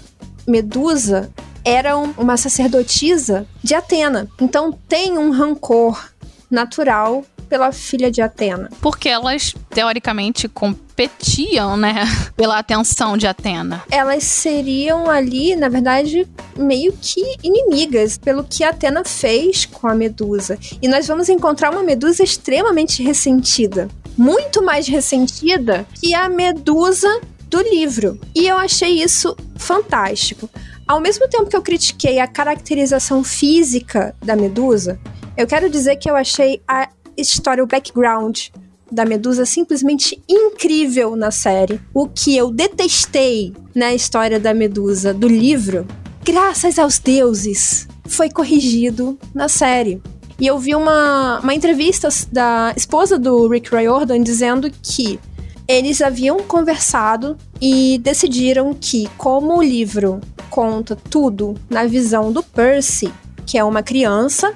Medusa era um, uma sacerdotisa de Atena. Então tem um rancor natural pela filha de Atena? Porque elas, teoricamente, competiam, né? Pela atenção de Atena. Elas seriam ali, na verdade, meio que inimigas pelo que Atena fez com a Medusa. E nós vamos encontrar uma Medusa extremamente ressentida. Muito mais ressentida que a Medusa do livro. E eu achei isso fantástico. Ao mesmo tempo que eu critiquei a caracterização física da Medusa, eu quero dizer que eu achei a história, o background da Medusa simplesmente incrível na série. O que eu detestei na história da Medusa do livro, graças aos deuses, foi corrigido na série. E eu vi uma, uma entrevista da esposa do Rick Riordan dizendo que eles haviam conversado e decidiram que, como o livro conta tudo na visão do Percy, que é uma criança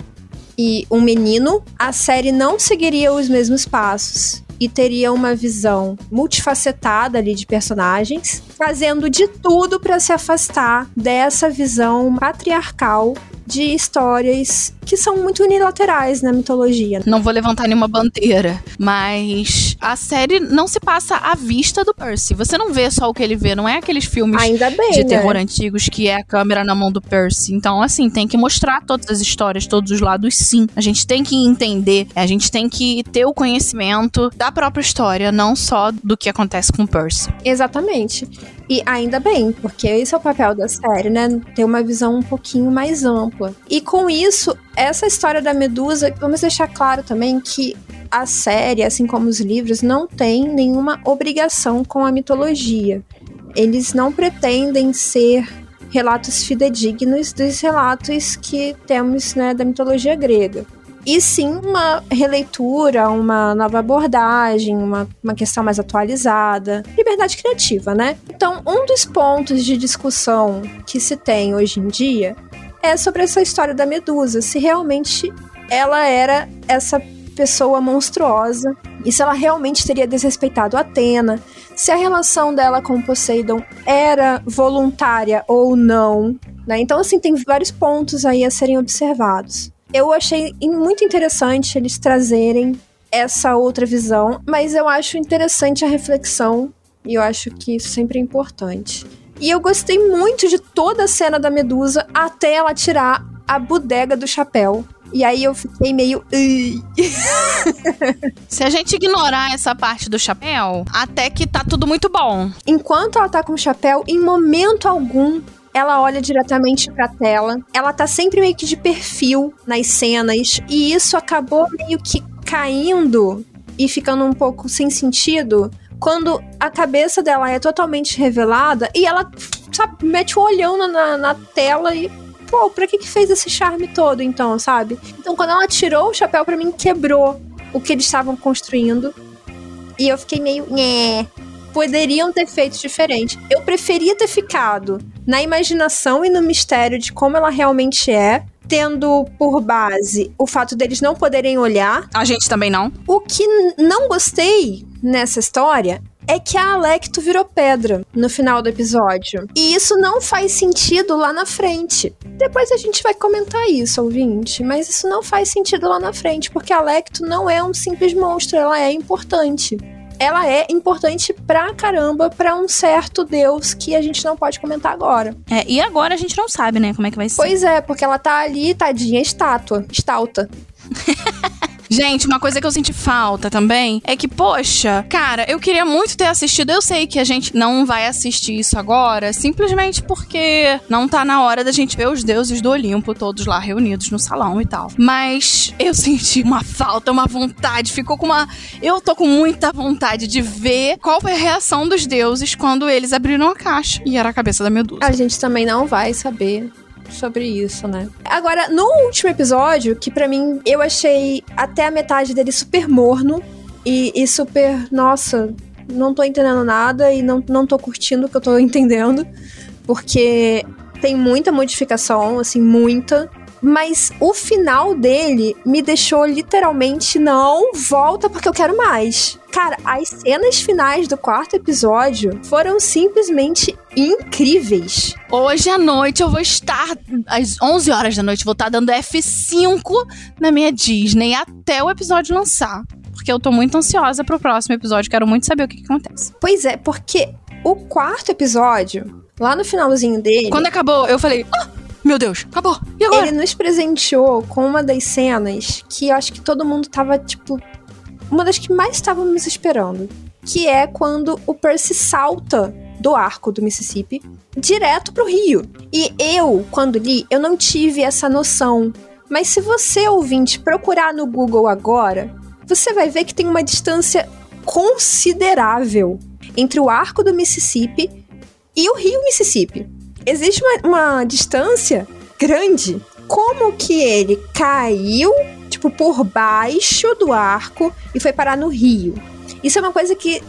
e um menino, a série não seguiria os mesmos passos e teria uma visão multifacetada ali de personagens, fazendo de tudo para se afastar dessa visão patriarcal de histórias que são muito unilaterais na mitologia. Não vou levantar nenhuma bandeira, mas a série não se passa à vista do Percy. Você não vê só o que ele vê, não é aqueles filmes Ainda bem, de né? terror antigos que é a câmera na mão do Percy. Então, assim, tem que mostrar todas as histórias, todos os lados, sim. A gente tem que entender, a gente tem que ter o conhecimento da própria história, não só do que acontece com o Percy. Exatamente. E ainda bem, porque esse é o papel da série, né? Ter uma visão um pouquinho mais ampla. E com isso, essa história da Medusa, vamos deixar claro também que a série, assim como os livros, não tem nenhuma obrigação com a mitologia. Eles não pretendem ser relatos fidedignos dos relatos que temos né, da mitologia grega. E sim uma releitura, uma nova abordagem, uma, uma questão mais atualizada. Liberdade criativa, né? Então, um dos pontos de discussão que se tem hoje em dia é sobre essa história da Medusa. Se realmente ela era essa pessoa monstruosa e se ela realmente teria desrespeitado Atena, se a relação dela com Poseidon era voluntária ou não. Né? Então, assim, tem vários pontos aí a serem observados. Eu achei muito interessante eles trazerem essa outra visão, mas eu acho interessante a reflexão e eu acho que isso sempre é importante. E eu gostei muito de toda a cena da Medusa até ela tirar a bodega do chapéu. E aí eu fiquei meio. Se a gente ignorar essa parte do chapéu, até que tá tudo muito bom. Enquanto ela tá com o chapéu, em momento algum ela olha diretamente pra tela. Ela tá sempre meio que de perfil nas cenas. E isso acabou meio que caindo e ficando um pouco sem sentido quando a cabeça dela é totalmente revelada e ela, sabe, mete o olhão na, na tela e. Pô, pra que que fez esse charme todo, então, sabe? Então, quando ela tirou o chapéu, pra mim, quebrou o que eles estavam construindo. E eu fiquei meio. Nhé poderiam ter feito diferente. Eu preferia ter ficado na imaginação e no mistério de como ela realmente é, tendo por base o fato deles não poderem olhar. A gente também não. O que não gostei nessa história é que a Alecto virou pedra no final do episódio. E isso não faz sentido lá na frente. Depois a gente vai comentar isso, ouvinte, mas isso não faz sentido lá na frente, porque a Alecto não é um simples monstro, ela é importante ela é importante pra caramba pra um certo deus que a gente não pode comentar agora. É, e agora a gente não sabe, né, como é que vai ser. Pois é, porque ela tá ali, tadinha, estátua, estalta. Gente, uma coisa que eu senti falta também é que, poxa, cara, eu queria muito ter assistido. Eu sei que a gente não vai assistir isso agora, simplesmente porque não tá na hora da gente ver os deuses do Olimpo todos lá reunidos no salão e tal. Mas eu senti uma falta, uma vontade, ficou com uma. Eu tô com muita vontade de ver qual foi a reação dos deuses quando eles abriram a caixa e era a cabeça da Medusa. A gente também não vai saber sobre isso, né? Agora, no último episódio, que para mim eu achei até a metade dele super morno e, e, super, nossa, não tô entendendo nada e não, não tô curtindo o que eu tô entendendo, porque tem muita modificação, assim, muita. Mas o final dele me deixou literalmente não volta porque eu quero mais. Cara, as cenas finais do quarto episódio foram simplesmente incríveis. Hoje à noite eu vou estar, às 11 horas da noite, vou estar dando F5 na minha Disney até o episódio lançar. Porque eu tô muito ansiosa pro próximo episódio, quero muito saber o que, que acontece. Pois é, porque o quarto episódio, lá no finalzinho dele. Quando acabou, eu falei, ah, meu Deus, acabou. E agora? Ele nos presenteou com uma das cenas que eu acho que todo mundo tava, tipo. Uma das que mais estávamos esperando. Que é quando o Percy salta do arco do Mississippi direto pro rio. E eu, quando li, eu não tive essa noção. Mas se você, ouvinte, procurar no Google agora, você vai ver que tem uma distância considerável entre o arco do Mississippi e o rio Mississippi. Existe uma, uma distância grande. Como que ele caiu, tipo, por baixo do arco e foi parar no rio? Isso é uma coisa que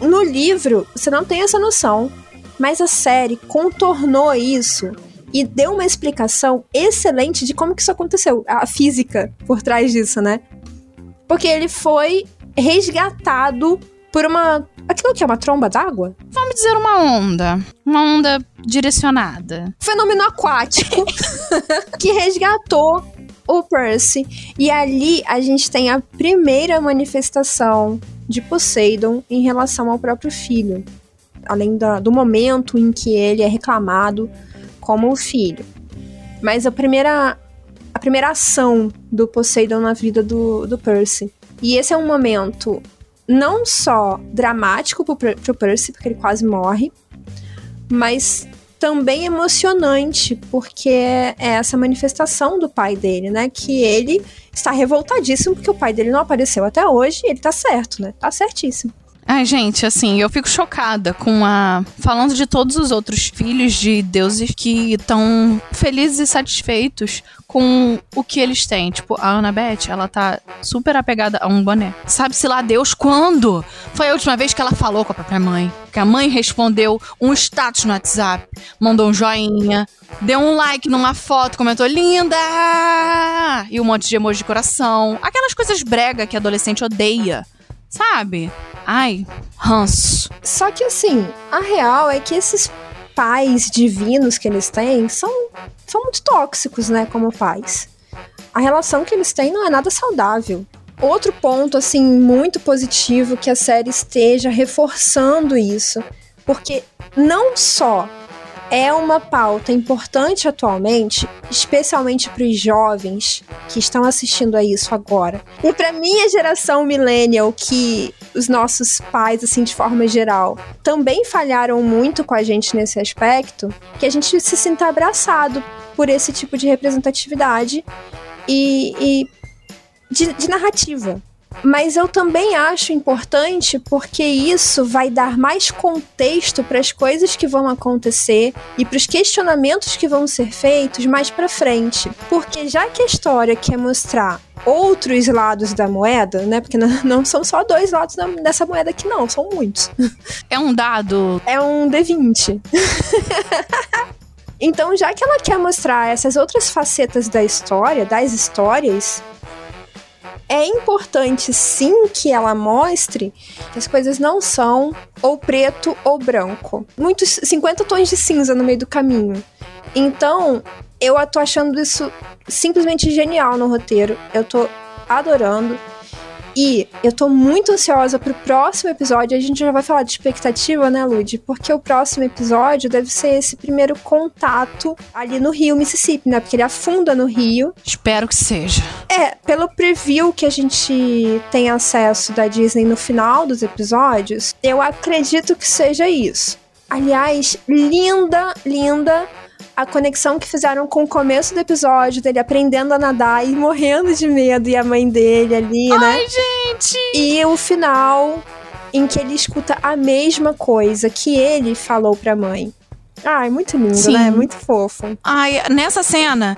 no livro você não tem essa noção, mas a série contornou isso e deu uma explicação excelente de como que isso aconteceu, a física por trás disso, né? Porque ele foi resgatado por uma. Aquilo que é uma tromba d'água? Vamos dizer uma onda. Uma onda direcionada. Fenômeno aquático que resgatou o Percy. E ali a gente tem a primeira manifestação de Poseidon em relação ao próprio filho. Além da, do momento em que ele é reclamado como o filho. Mas a primeira, a primeira ação do Poseidon na vida do, do Percy. E esse é um momento não só dramático pro, pro Percy, porque ele quase morre, mas também emocionante, porque é essa manifestação do pai dele, né? Que ele está revoltadíssimo porque o pai dele não apareceu até hoje e ele tá certo, né? Tá certíssimo. Ai, gente, assim, eu fico chocada com a. Falando de todos os outros filhos de deuses que estão felizes e satisfeitos com o que eles têm. Tipo, a Annabeth, ela tá super apegada a um boné. Sabe-se lá Deus quando? Foi a última vez que ela falou com a própria mãe. Que a mãe respondeu um status no WhatsApp, mandou um joinha, deu um like numa foto, comentou linda! E um monte de emoji de coração. Aquelas coisas brega que adolescente odeia. Sabe? Ai, ranço. Só que assim, a real é que esses pais divinos que eles têm são, são muito tóxicos, né, como pais. A relação que eles têm não é nada saudável. Outro ponto, assim, muito positivo que a série esteja reforçando isso, porque não só é uma pauta importante atualmente, especialmente para os jovens que estão assistindo a isso agora. E para minha geração millennial, que os nossos pais, assim, de forma geral, também falharam muito com a gente nesse aspecto, que a gente se sinta abraçado por esse tipo de representatividade e, e de, de narrativa. Mas eu também acho importante porque isso vai dar mais contexto para as coisas que vão acontecer e para os questionamentos que vão ser feitos mais para frente. Porque já que a história quer mostrar outros lados da moeda, né? Porque não, são só dois lados dessa moeda aqui, não, são muitos. É um dado. É um D20. então, já que ela quer mostrar essas outras facetas da história, das histórias, é importante sim que ela mostre que as coisas não são ou preto ou branco. Muitos 50 tons de cinza no meio do caminho. Então, eu tô achando isso simplesmente genial no roteiro. Eu tô adorando. E eu tô muito ansiosa pro próximo episódio. A gente já vai falar de expectativa, né, Lud? Porque o próximo episódio deve ser esse primeiro contato ali no Rio, Mississippi, né? Porque ele afunda no Rio. Espero que seja. É, pelo preview que a gente tem acesso da Disney no final dos episódios, eu acredito que seja isso. Aliás, linda, linda a conexão que fizeram com o começo do episódio, dele aprendendo a nadar e morrendo de medo, e a mãe dele ali, Ai, né? Ai, gente! E o final, em que ele escuta a mesma coisa que ele falou pra mãe. Ai, muito lindo, Sim. né? Muito fofo. Ai, nessa cena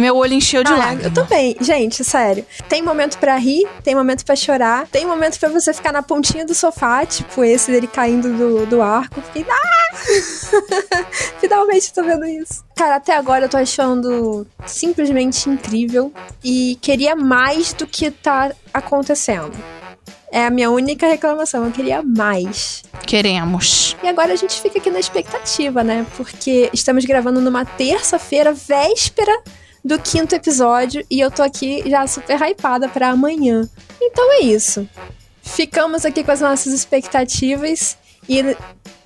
Meu olho encheu de Ah, lágrimas. eu também. Gente, sério. Tem momento pra rir, tem momento pra chorar, tem momento pra você ficar na pontinha do sofá, tipo esse dele caindo do, do arco. Fiquei, ah! Finalmente tô vendo isso. Cara, até agora eu tô achando simplesmente incrível e queria mais do que tá acontecendo. É a minha única reclamação, eu queria mais. Queremos. E agora a gente fica aqui na expectativa, né? Porque estamos gravando numa terça-feira, véspera do quinto episódio, e eu tô aqui já super hypada pra amanhã. Então é isso. Ficamos aqui com as nossas expectativas e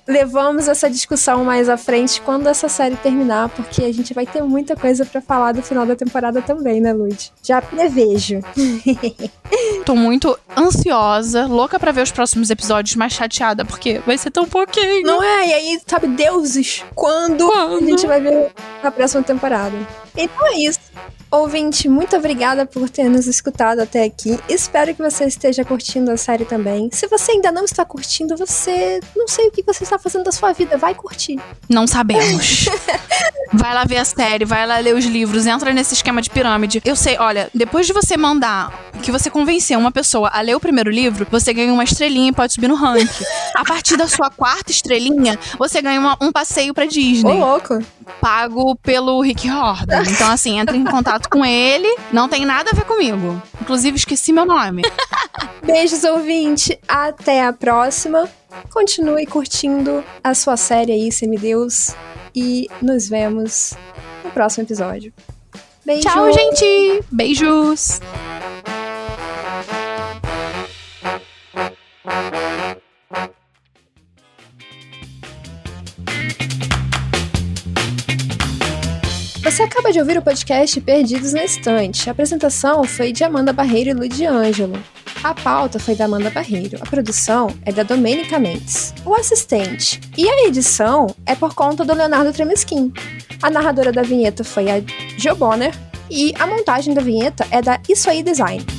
levamos essa discussão mais à frente quando essa série terminar, porque a gente vai ter muita coisa pra falar do final da temporada também, né, Lud? Já prevejo. Tô muito ansiosa, louca pra ver os próximos episódios, mas chateada, porque vai ser tão pouquinho. Não é? E aí, sabe, deuses, quando, Quando? a gente vai ver a próxima temporada? Então é isso. Ouvinte, muito obrigada por ter nos escutado até aqui. Espero que você esteja curtindo a série também. Se você ainda não está curtindo, você não sei o que você está fazendo da sua vida, vai curtir. Não sabemos. vai lá ver a série, vai lá ler os livros, entra nesse esquema de pirâmide. Eu sei, olha, depois de você mandar que você convenceu uma pessoa a ler o primeiro livro, você ganha uma estrelinha e pode subir no ranking. A partir da sua quarta estrelinha, você ganha uma- um passeio pra Ô, Disney, louco. pago pelo Rick Horton. Então, assim, entra em contato com ele. Não tem nada a ver comigo. Inclusive, esqueci meu nome. Beijos, ouvinte. Até a próxima. Continue curtindo a sua série aí, Semideus. E nos vemos no próximo episódio. Beijo. Tchau, gente! Beijos! Você acaba de ouvir o podcast Perdidos na Estante. A apresentação foi de Amanda Barreiro e Ludi Ângelo. A pauta foi da Amanda Barreiro. A produção é da Domênica Mendes. O assistente e a edição é por conta do Leonardo Tremesquim. A narradora da vinheta foi a Jo Bonner. E a montagem da vinheta é da Isso Aí Design.